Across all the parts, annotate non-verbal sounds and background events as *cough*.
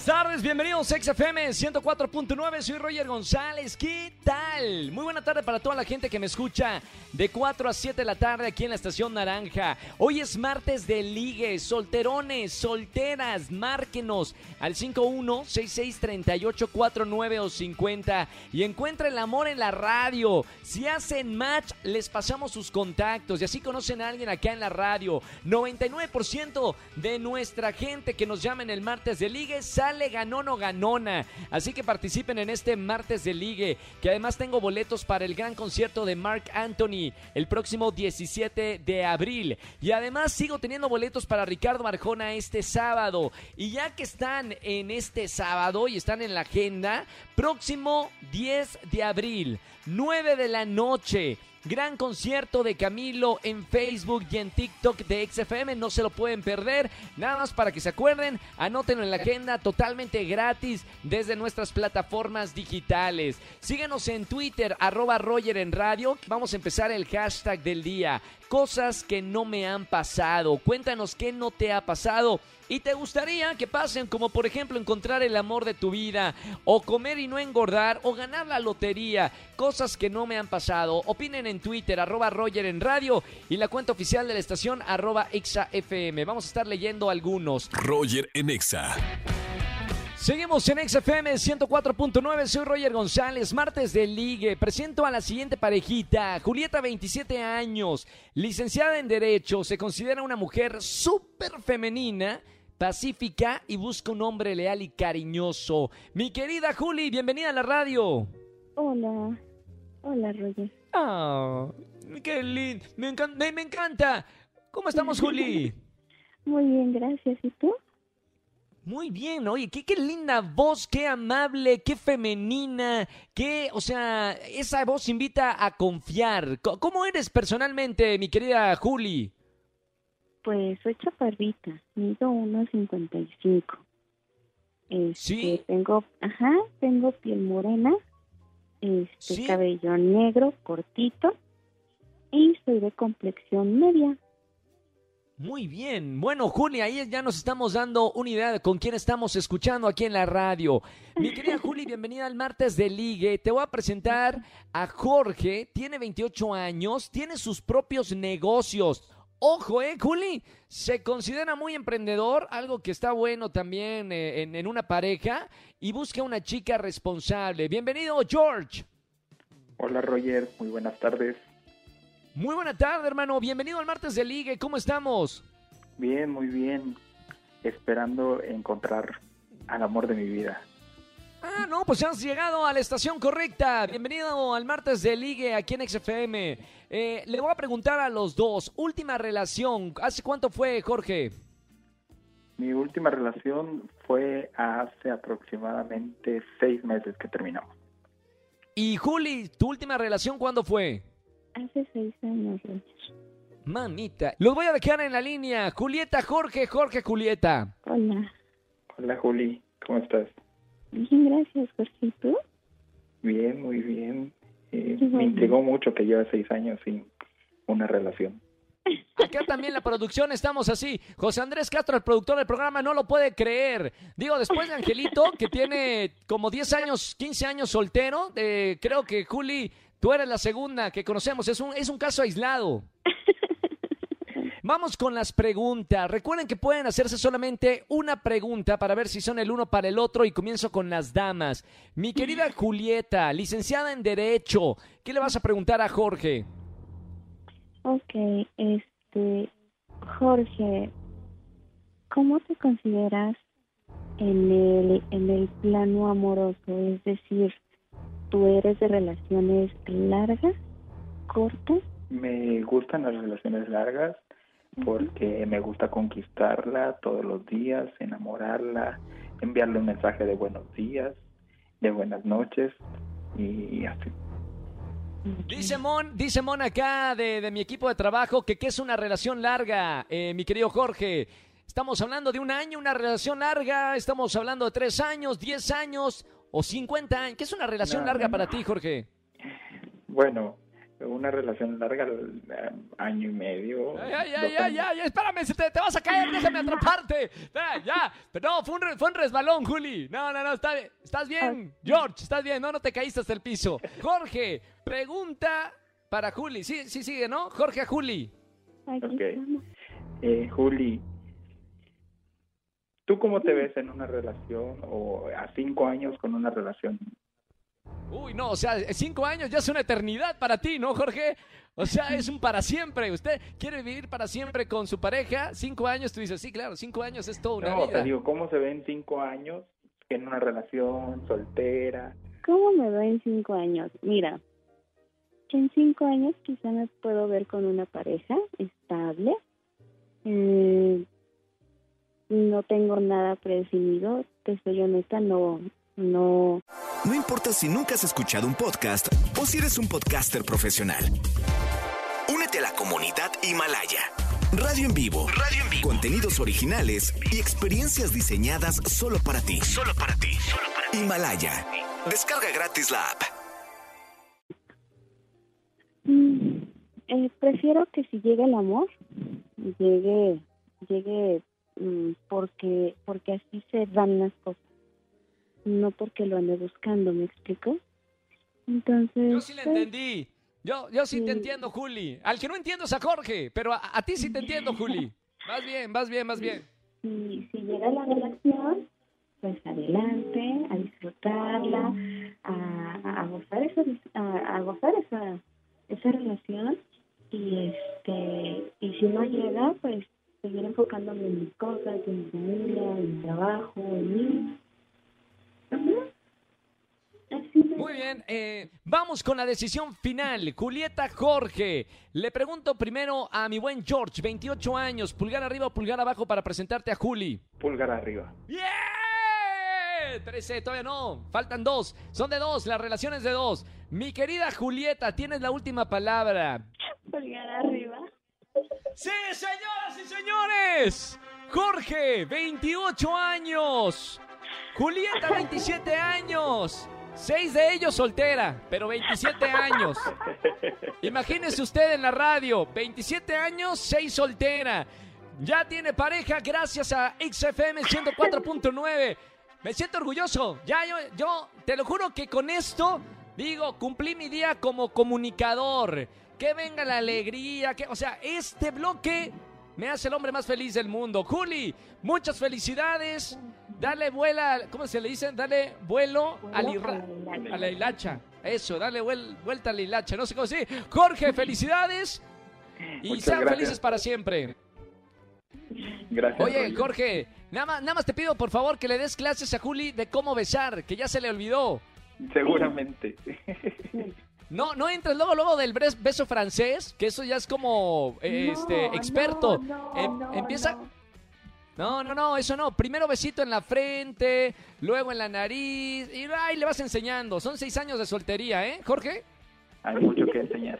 Buenas tardes, bienvenidos a XFM 104.9, soy Roger González, ¿qué tal? Muy buena tarde para toda la gente que me escucha de 4 a 7 de la tarde aquí en la Estación Naranja. Hoy es martes de ligue, solterones, solteras, márquenos al 51663849 o 50 y encuentra el amor en la radio. Si hacen match, les pasamos sus contactos y así conocen a alguien acá en la radio. 99% de nuestra gente que nos llama en el martes de ligue sale ganón o ganona. Así que participen en este martes de ligue, que además tengo boletos para el gran concierto de Mark Anthony el próximo 17 de abril. Y además sigo teniendo boletos para Ricardo Arjona este sábado. Y ya que están en este sábado y están en la agenda, próximo 10 de abril, 9 de la noche. Gran concierto de Camilo en Facebook y en TikTok de XFM, no se lo pueden perder. Nada más para que se acuerden, anótenlo en la agenda totalmente gratis desde nuestras plataformas digitales. Síguenos en Twitter, arroba Roger en radio. Vamos a empezar el hashtag del día. Cosas que no me han pasado. Cuéntanos qué no te ha pasado y te gustaría que pasen, como por ejemplo encontrar el amor de tu vida, o comer y no engordar, o ganar la lotería. Cosas que no me han pasado. Opinen en Twitter, arroba Roger en radio y la cuenta oficial de la estación, arroba ExaFM. Vamos a estar leyendo algunos. Roger en Exa. Seguimos en XFM 104.9, soy Roger González, martes de ligue. Presento a la siguiente parejita, Julieta, 27 años, licenciada en Derecho, se considera una mujer súper femenina, pacífica y busca un hombre leal y cariñoso. Mi querida Juli, bienvenida a la radio. Hola, hola Roger. Ah, qué lindo, me, encan- me- me encanta. ¿Cómo estamos, Juli? *laughs* Muy bien, gracias. ¿Y tú? Muy bien, oye, qué, qué linda voz, qué amable, qué femenina, qué, o sea, esa voz invita a confiar. Co- ¿Cómo eres personalmente, mi querida Juli? Pues soy chaparrita, mido 1.55. Este, ¿Sí? Tengo, ajá, tengo piel morena, este, ¿Sí? cabello negro, cortito, y soy de complexión media. Muy bien. Bueno, Juli, ahí ya nos estamos dando una idea de con quién estamos escuchando aquí en la radio. Mi querida *laughs* Juli, bienvenida al martes de Ligue. Te voy a presentar a Jorge. Tiene 28 años, tiene sus propios negocios. Ojo, ¿eh, Juli? Se considera muy emprendedor, algo que está bueno también eh, en, en una pareja, y busca una chica responsable. Bienvenido, George. Hola Roger, muy buenas tardes. Muy buena tarde, hermano. Bienvenido al martes de Ligue. ¿Cómo estamos? Bien, muy bien. Esperando encontrar al amor de mi vida. Ah, no, pues has llegado a la estación correcta. Bienvenido al martes de Ligue aquí en XFM. Eh, le voy a preguntar a los dos. Última relación. ¿Hace cuánto fue, Jorge? Mi última relación fue hace aproximadamente seis meses que terminamos. Y Juli, ¿tu última relación cuándo fue? Hace seis años, Roger. Mamita. Los voy a dejar en la línea. Julieta, Jorge, Jorge, Julieta. Hola. Hola Juli, ¿cómo estás? Bien, gracias, Jorge. ¿Y tú? Bien, muy bien. Eh, me intrigó mucho que lleva seis años sin una relación. Acá también la producción estamos así. José Andrés Castro, el productor del programa, no lo puede creer. Digo, después de Angelito, que tiene como 10 años, 15 años soltero, eh, creo que Juli, tú eres la segunda que conocemos. Es un, es un caso aislado. *laughs* Vamos con las preguntas. Recuerden que pueden hacerse solamente una pregunta para ver si son el uno para el otro y comienzo con las damas. Mi querida *laughs* Julieta, licenciada en Derecho, ¿qué le vas a preguntar a Jorge? Ok, este, Jorge, ¿cómo te consideras en el, en el plano amoroso? Es decir, ¿tú eres de relaciones largas, cortas? Me gustan las relaciones largas porque me gusta conquistarla todos los días, enamorarla, enviarle un mensaje de buenos días, de buenas noches y así. Dice Mon, dice Mon acá de, de mi equipo de trabajo que qué es una relación larga, eh, mi querido Jorge. Estamos hablando de un año, una relación larga, estamos hablando de tres años, diez años o cincuenta años. ¿Qué es una relación No, larga no, para ti, Jorge? Bueno, una relación larga, eh, año y medio. Ya, ya, ya, dos ya, ya, espérame, se te, te vas a caer, déjame *laughs* atraparte. Ya, pero no, fue un, re- fue un resbalón, Juli. No, no, no, está. ¿Estás bien, George? ¿Estás bien? No, no te caíste hasta el piso. Jorge, pregunta para Juli. Sí, sí, sigue, ¿no? Jorge a Juli. Aquí Ok. Eh, Juli, ¿tú cómo te ves en una relación o a cinco años con una relación? Uy, no, o sea, cinco años ya es una eternidad para ti, ¿no, Jorge? O sea, es un para siempre. Usted quiere vivir para siempre con su pareja. Cinco años, tú dices, sí, claro, cinco años es toda una No, vida. te digo, ¿cómo se ve en cinco años en una relación soltera? ¿Cómo me veo en cinco años? Mira, en cinco años quizá me puedo ver con una pareja estable. Eh, no tengo nada predefinido. Te soy honesta, no, no, No importa si nunca has escuchado un podcast o si eres un podcaster profesional. Únete a la comunidad Himalaya. Radio en vivo. Radio en vivo. Contenidos originales y experiencias diseñadas solo para ti. Solo para ti. Himalaya. Descarga gratis la app. Mm, eh, prefiero que si llega el amor, llegue, llegue porque, porque así se dan las cosas, no porque lo ande buscando, ¿me explico? Entonces, Yo sí le pues, entendí. Yo, yo sí te entiendo, Juli. Al que no entiendo es a Jorge, pero a, a ti sí te entiendo, Juli. Vas bien, vas bien, vas bien. si, si llega la relación, pues adelante, a disfrutarla, a, a gozar esa, a, a gozar esa, esa relación y este y si no llega, pues seguir enfocándome en mis cosas, en mi familia, en mi trabajo, en mí. Muy bien, eh, vamos con la decisión final. Julieta Jorge, le pregunto primero a mi buen George, 28 años, pulgar arriba o pulgar abajo para presentarte a Juli. Pulgar arriba. ¡Bien! 13, todavía no, faltan dos, son de dos, las relaciones de dos. Mi querida Julieta, tienes la última palabra. Pulgar arriba. Sí, señoras y señores. Jorge, 28 años. Julieta, 27 años. Seis de ellos soltera, pero 27 años. Imagínese usted en la radio, 27 años, 6 soltera. Ya tiene pareja gracias a XFM 104.9. Me siento orgulloso. Ya yo, yo te lo juro que con esto digo, cumplí mi día como comunicador. Que venga la alegría, que, o sea, este bloque me hace el hombre más feliz del mundo. Juli, muchas felicidades. Dale vuela, ¿cómo se le dice? Dale vuelo a la, Vuelo irra- a la hilacha. Eso, dale vuel- vuelta a la hilacha. No sé cómo decir. Jorge, *laughs* felicidades. Y Muchas sean gracias. felices para siempre. Gracias. Oye. Jorge, nada más, nada más te pido por favor que le des clases a Juli de cómo besar, que ya se le olvidó. Seguramente. *laughs* No, no entres luego, luego del beso francés, que eso ya es como eh, No, este experto. no, no, Em- no, empieza. no. No, no, no, eso no. Primero besito en la frente, luego en la nariz, y ahí le vas enseñando. Son seis años de soltería, ¿eh, Jorge? Hay mucho que enseñar.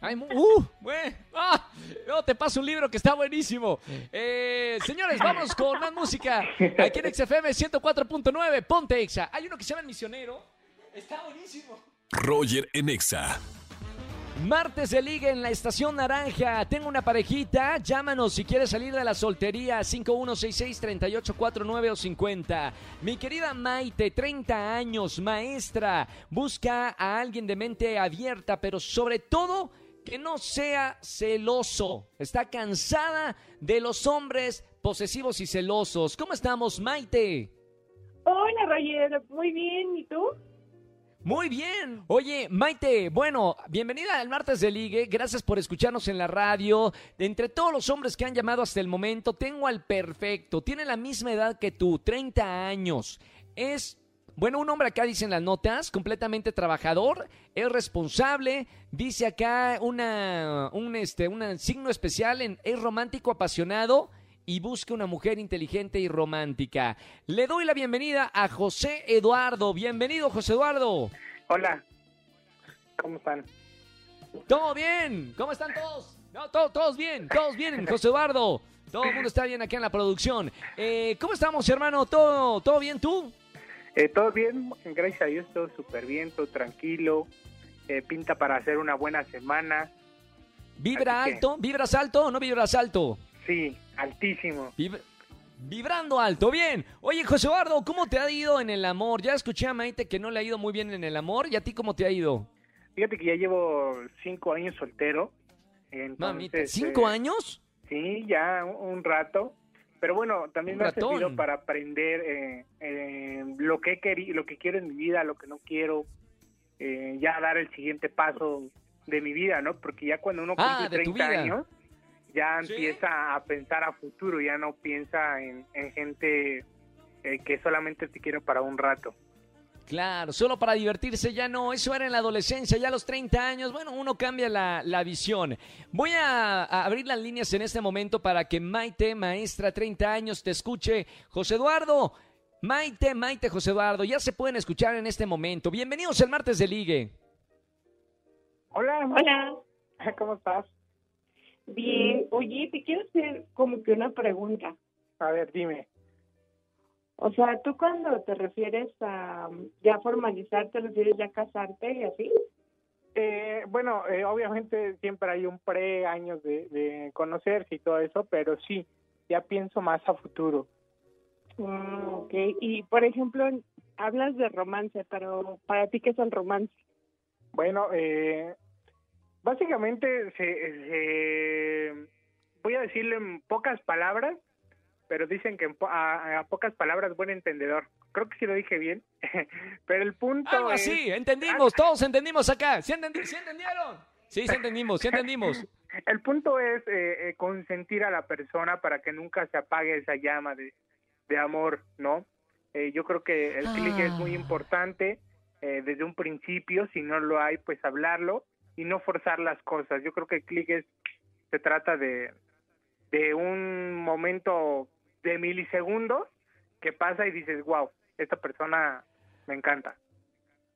Ay, uh, güey. Ah, yo te paso un libro que está buenísimo. Eh, señores, vamos con más música. Aquí en XFM 104.9, Ponte Exa. Hay uno que se llama El Misionero. Está buenísimo. Roger en Exa. Martes de liga en la estación naranja. Tengo una parejita. Llámanos si quieres salir de la soltería. 5166-3849 o 50. Mi querida Maite, 30 años, maestra. Busca a alguien de mente abierta, pero sobre todo que no sea celoso. Está cansada de los hombres posesivos y celosos. ¿Cómo estamos, Maite? Hola Roger, muy bien, ¿y tú? Muy bien. Oye, Maite, bueno, bienvenida al martes de ligue. Gracias por escucharnos en la radio. Entre todos los hombres que han llamado hasta el momento, tengo al perfecto. Tiene la misma edad que tú, 30 años. Es, bueno, un hombre acá dicen las notas, completamente trabajador, es responsable. Dice acá una, un, este, un signo especial en es romántico, apasionado y busca una mujer inteligente y romántica. Le doy la bienvenida a José Eduardo. Bienvenido, José Eduardo. Hola, ¿cómo están? ¿Todo bien? ¿Cómo están todos? No, to- todos bien, todos bien, *laughs* José Eduardo. Todo el mundo está bien aquí en la producción. Eh, ¿Cómo estamos, hermano? ¿Todo, ¿Todo bien tú? Eh, ¿Todo bien? Gracias a Dios, todo súper bien, todo tranquilo. eh, pinta para hacer una buena semana. ¿Vibra Así que- alto? ¿Vibras alto o no vibras alto? Sí, altísimo. Vib- Vibrando alto, bien. Oye, José Eduardo, ¿cómo te ha ido en el amor? Ya escuché a Maite que no le ha ido muy bien en el amor. ¿Y a ti cómo te ha ido? Fíjate que ya llevo cinco años soltero. Entonces, Mamita, ¿cinco eh, años? Sí, ya un, un rato. Pero bueno, también Un me ha servido para aprender eh, eh, lo que he lo que quiero en mi vida, lo que no quiero, eh, ya dar el siguiente paso de mi vida, ¿no? Porque ya cuando uno Ah, cumple de tu 30 vida. años, ya Sí. empieza a pensar a futuro, ya no piensa en, en gente eh, que solamente te quiere para un rato. Claro, solo para divertirse ya no, eso era en la adolescencia, ya a los 30 años, bueno, uno cambia la, la visión. Voy a, a abrir las líneas en este momento para que Maite, maestra, 30 años, te escuche. José Eduardo, Maite, Maite, José Eduardo, ya se pueden escuchar en este momento. Bienvenidos al martes de ligue. Hola, Hola. ¿cómo estás? Bien. Oye, te quiero hacer como que una pregunta. A ver, dime. O sea, tú cuando te refieres a um, ya formalizar, ¿te refieres ya a casarte y así? Eh, bueno, eh, obviamente siempre hay un pre años de, de conocerse y todo eso, pero sí, ya pienso más a futuro. Ah, ok. Y, por ejemplo, hablas de romance, pero ¿para ti qué es el romance? Bueno, eh, básicamente se, se- voy a decirle en pocas palabras, pero dicen que en po- a, a pocas palabras buen entendedor. Creo que sí lo dije bien, *laughs* pero el punto Algo es- así, entendimos, todos entendimos acá. ¿Sí, entendi- sí entendieron? Sí, sí entendimos, sí entendimos. *laughs* El punto es eh, eh, consentir a la persona para que nunca se apague esa llama de, de amor, ¿no? Eh, yo creo que el clic es muy Ah. importante eh, desde un principio, si no lo hay, pues hablarlo y no forzar las cosas. Yo creo que el clic es, se trata de, de un momento de milisegundos que pasa y dices, wow, esta persona me encanta.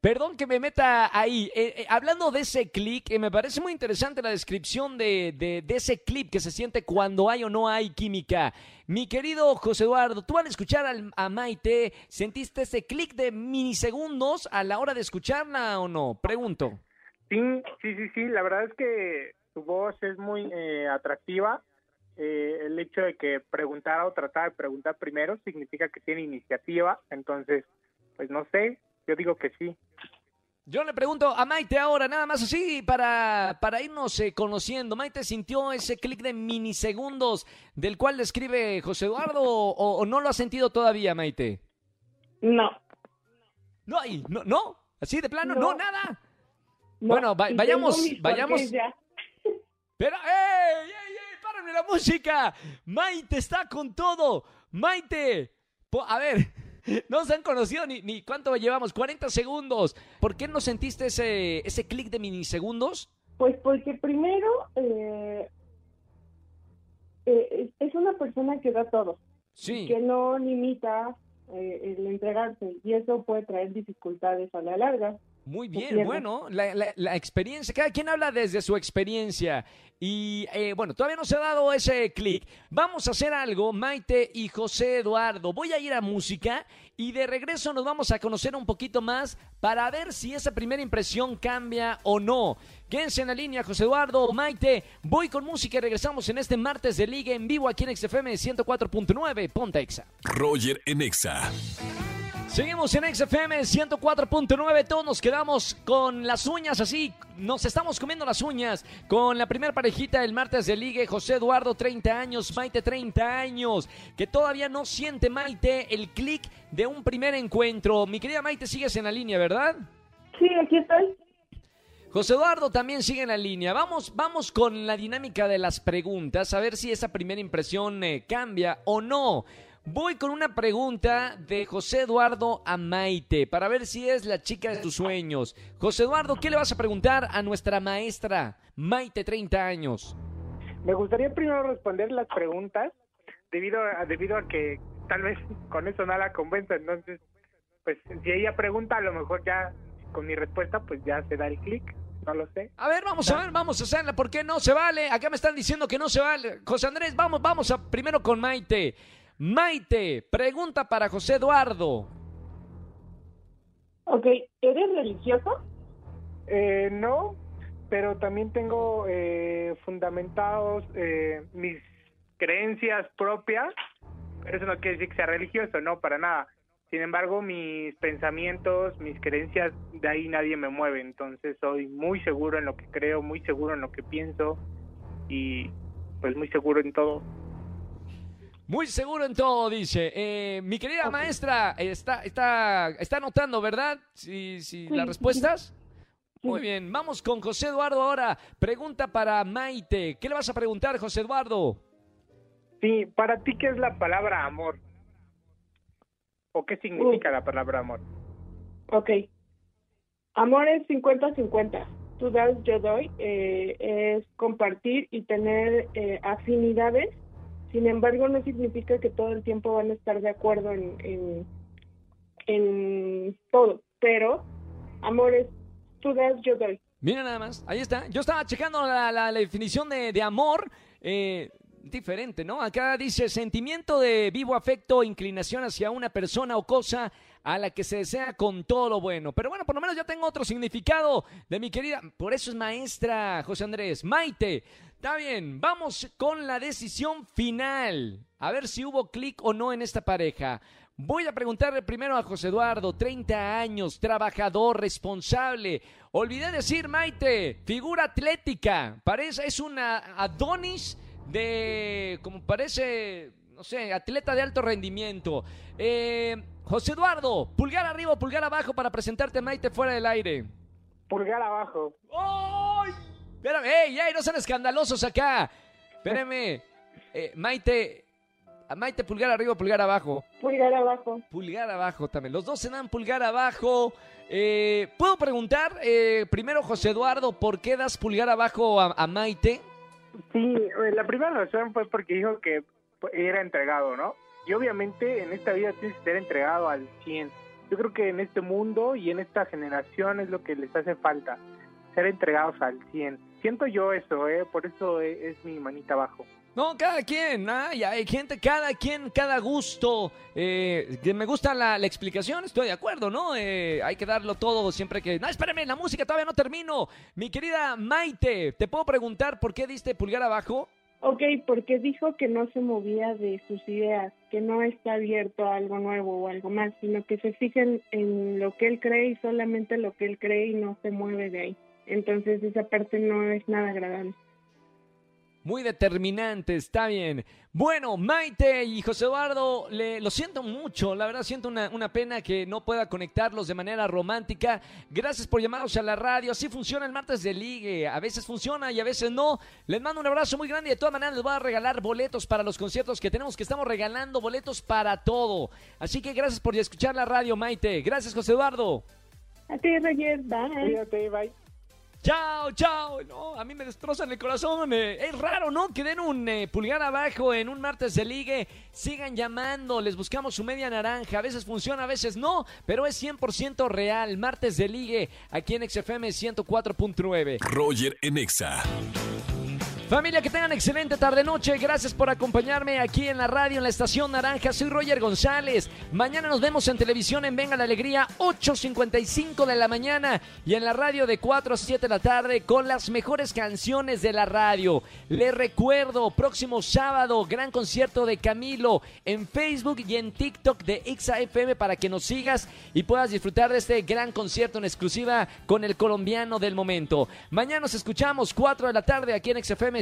Perdón que me meta ahí. Eh, eh, hablando de ese clic, eh, me parece muy interesante la descripción de, de- de ese clip que se siente cuando hay o no hay química. Mi querido José Eduardo, tú al escuchar al- a Maite, ¿sentiste ese clic de milisegundos a la hora de escucharla o no? Pregunto. Sí, sí, sí, sí. La verdad es que su voz es muy eh, atractiva. Eh, el hecho de que preguntara o tratara de preguntar primero significa que tiene iniciativa. Entonces, pues no sé. Yo digo que sí. Yo le pregunto a Maite ahora, nada más así, para, para irnos eh, conociendo. ¿Maite sintió ese clic de milisegundos del cual describe José Eduardo o, o no lo ha sentido todavía, Maite? No. No, hay, no, no, así de plano, no, No. nada. No. Bueno, va- vayamos- vayamos-. Pero, ¡ey, ey, ey! ¡Párenme la música! Maite está con todo. Maite, po- a ver, *laughs* no se han conocido ni, ni cuánto llevamos, 40 segundos. ¿Por qué no sentiste ese, ese clic de minisegundos? Pues porque primero eh, eh, es una persona que da todo, Sí. que no limita eh, el entregarse y eso puede traer dificultades a la larga. Muy bien, bueno, la, la- la experiencia, cada quien habla desde su experiencia y eh, bueno, todavía no se ha dado ese clic. Vamos a hacer algo, Maite y José Eduardo. Voy a ir a música y de regreso nos vamos a conocer un poquito más para ver si esa primera impresión cambia o no. Quédense en la línea, José Eduardo, Maite. Voy con música y regresamos en este martes de Liga en vivo aquí en XFM 104.9, Ponta Exa. Roger en Exa. Seguimos en XFM 104.9, todos nos quedamos con las uñas así, nos estamos comiendo las uñas con la primera parejita del martes de ligue, José Eduardo 30 años, Maite 30 años, que todavía no siente Maite el clic de un primer encuentro. Mi querida Maite, sigues en la línea, ¿verdad? Sí, aquí estoy. José Eduardo también sigue en la línea. Vamos, vamos con la dinámica de las preguntas, a ver si esa primera impresión eh, cambia o no. Voy con una pregunta de José Eduardo a Maite para ver si es la chica de tus sueños. José Eduardo, ¿qué le vas a preguntar a nuestra maestra Maite, 30 años? Me gustaría primero responder las preguntas debido a, debido a que tal vez con eso no la convenza. Entonces, pues si ella pregunta, a lo mejor ya con mi respuesta, pues ya se da el clic. No lo sé. A ver, vamos a ver, vamos a hacerla. ¿Por qué no se vale? Acá me están diciendo que no se vale. José Andrés, vamos, vamos a primero con Maite. Maite, pregunta para José Eduardo. Ok, ¿eres religioso? Eh, no, pero también tengo eh, fundamentados eh, mis creencias propias, pero eso no quiere decir que sea religioso, no, para nada. Sin embargo, mis pensamientos, mis creencias, de ahí nadie me mueve, entonces soy muy seguro en lo que creo, muy seguro en lo que pienso y pues muy seguro en todo. Muy seguro en todo, dice. Eh, mi querida maestra, está, está, está anotando, ¿verdad? Sí, sí, las respuestas. Muy bien, vamos con José Eduardo ahora. Pregunta para Maite. ¿Qué le vas a preguntar, José Eduardo? Sí, para ti, ¿qué es la palabra amor? ¿O qué significa la palabra amor? Ok. Amor es 50-50. Tú das, yo doy. eh, es compartir y tener eh, afinidades. Sin embargo, no significa que todo el tiempo van a estar de acuerdo en, en, todo. Pero amor es tú das, yo doy. Mira nada más, ahí está. Yo estaba checando la, la- la definición de, de amor. eh, diferente, ¿no? Acá dice sentimiento de vivo afecto, inclinación hacia una persona o cosa a la que se desea con todo lo bueno. Pero bueno, por lo menos ya tengo otro significado de mi querida. Por eso es maestra, José Andrés. Maite, está bien. Vamos con la decisión final. A ver si hubo clic o no en esta pareja. Voy a preguntarle primero a José Eduardo, 30 años, trabajador, responsable. Olvidé decir, Maite, figura atlética. Parece, es una Adonis de, como parece, no sé, atleta de alto rendimiento. Eh, José Eduardo, pulgar arriba o pulgar abajo para presentarte a Maite fuera del aire. Pulgar abajo. ¡Ay! Espérame, ey, ey, no sean escandalosos acá. Espérame. *laughs* Eh, Maite, a Maite, pulgar arriba pulgar abajo. Pulgar abajo. Pulgar abajo también. Los dos se dan pulgar abajo. Eh, ¿Puedo preguntar eh, primero, José Eduardo, por qué das pulgar abajo a, a Maite? Sí, eh, la primera razón fue porque dijo que era entregado, ¿no? Y obviamente en esta vida tienes que ser entregado al 100. Yo creo que en este mundo y en esta generación es lo que les hace falta, ser entregados al 100. Siento yo eso, ¿eh? Por eso eh, es mi manita abajo. No, cada quien, ay, hay gente, cada quien, cada gusto. Eh, me gusta la, la explicación, estoy de acuerdo, ¿no? Eh, hay que darlo todo siempre que... No, espérame, la música todavía no termino. Mi querida Maite, ¿te puedo preguntar por qué diste pulgar abajo? Ok, porque dijo que no se movía de sus ideas, que no está abierto a algo nuevo o algo más, sino que se fijan en lo que él cree y solamente lo que él cree y no se mueve de ahí. Entonces esa parte no es nada agradable. Muy determinante, está bien. Bueno, Maite y José Eduardo, le, lo siento mucho, la verdad siento una, una pena que no pueda conectarlos de manera romántica. Gracias por llamarnos a la radio, así funciona el martes de ligue, a veces funciona y a veces no. Les mando un abrazo muy grande y de todas maneras les voy a regalar boletos para los conciertos que tenemos, que estamos regalando boletos para todo. Así que gracias por escuchar la radio, Maite. Gracias, José Eduardo. A ti, Roger, bye. Cuídate, bye. Chao, chao. No, a mí me destrozan el corazón. eh. Es raro, ¿no? Que den un eh, pulgar abajo en un martes de ligue. Sigan llamando, les buscamos su media naranja. A veces funciona, a veces no, pero es 100% real. Martes de ligue aquí en XFM 104.9. Roger en Exa. Familia, que tengan excelente tarde-noche. Gracias por acompañarme aquí en la radio, en la estación Naranja. Soy Roger González. Mañana nos vemos en televisión en Venga la Alegría, 8.55 de la mañana. Y en la radio de 4 a 7 de la tarde con las mejores canciones de la radio. Les recuerdo, próximo sábado, gran concierto de Camilo en Facebook y en TikTok de XAFM para que nos sigas y puedas disfrutar de este gran concierto en exclusiva con el colombiano del momento. Mañana nos escuchamos 4 de la tarde aquí en XFM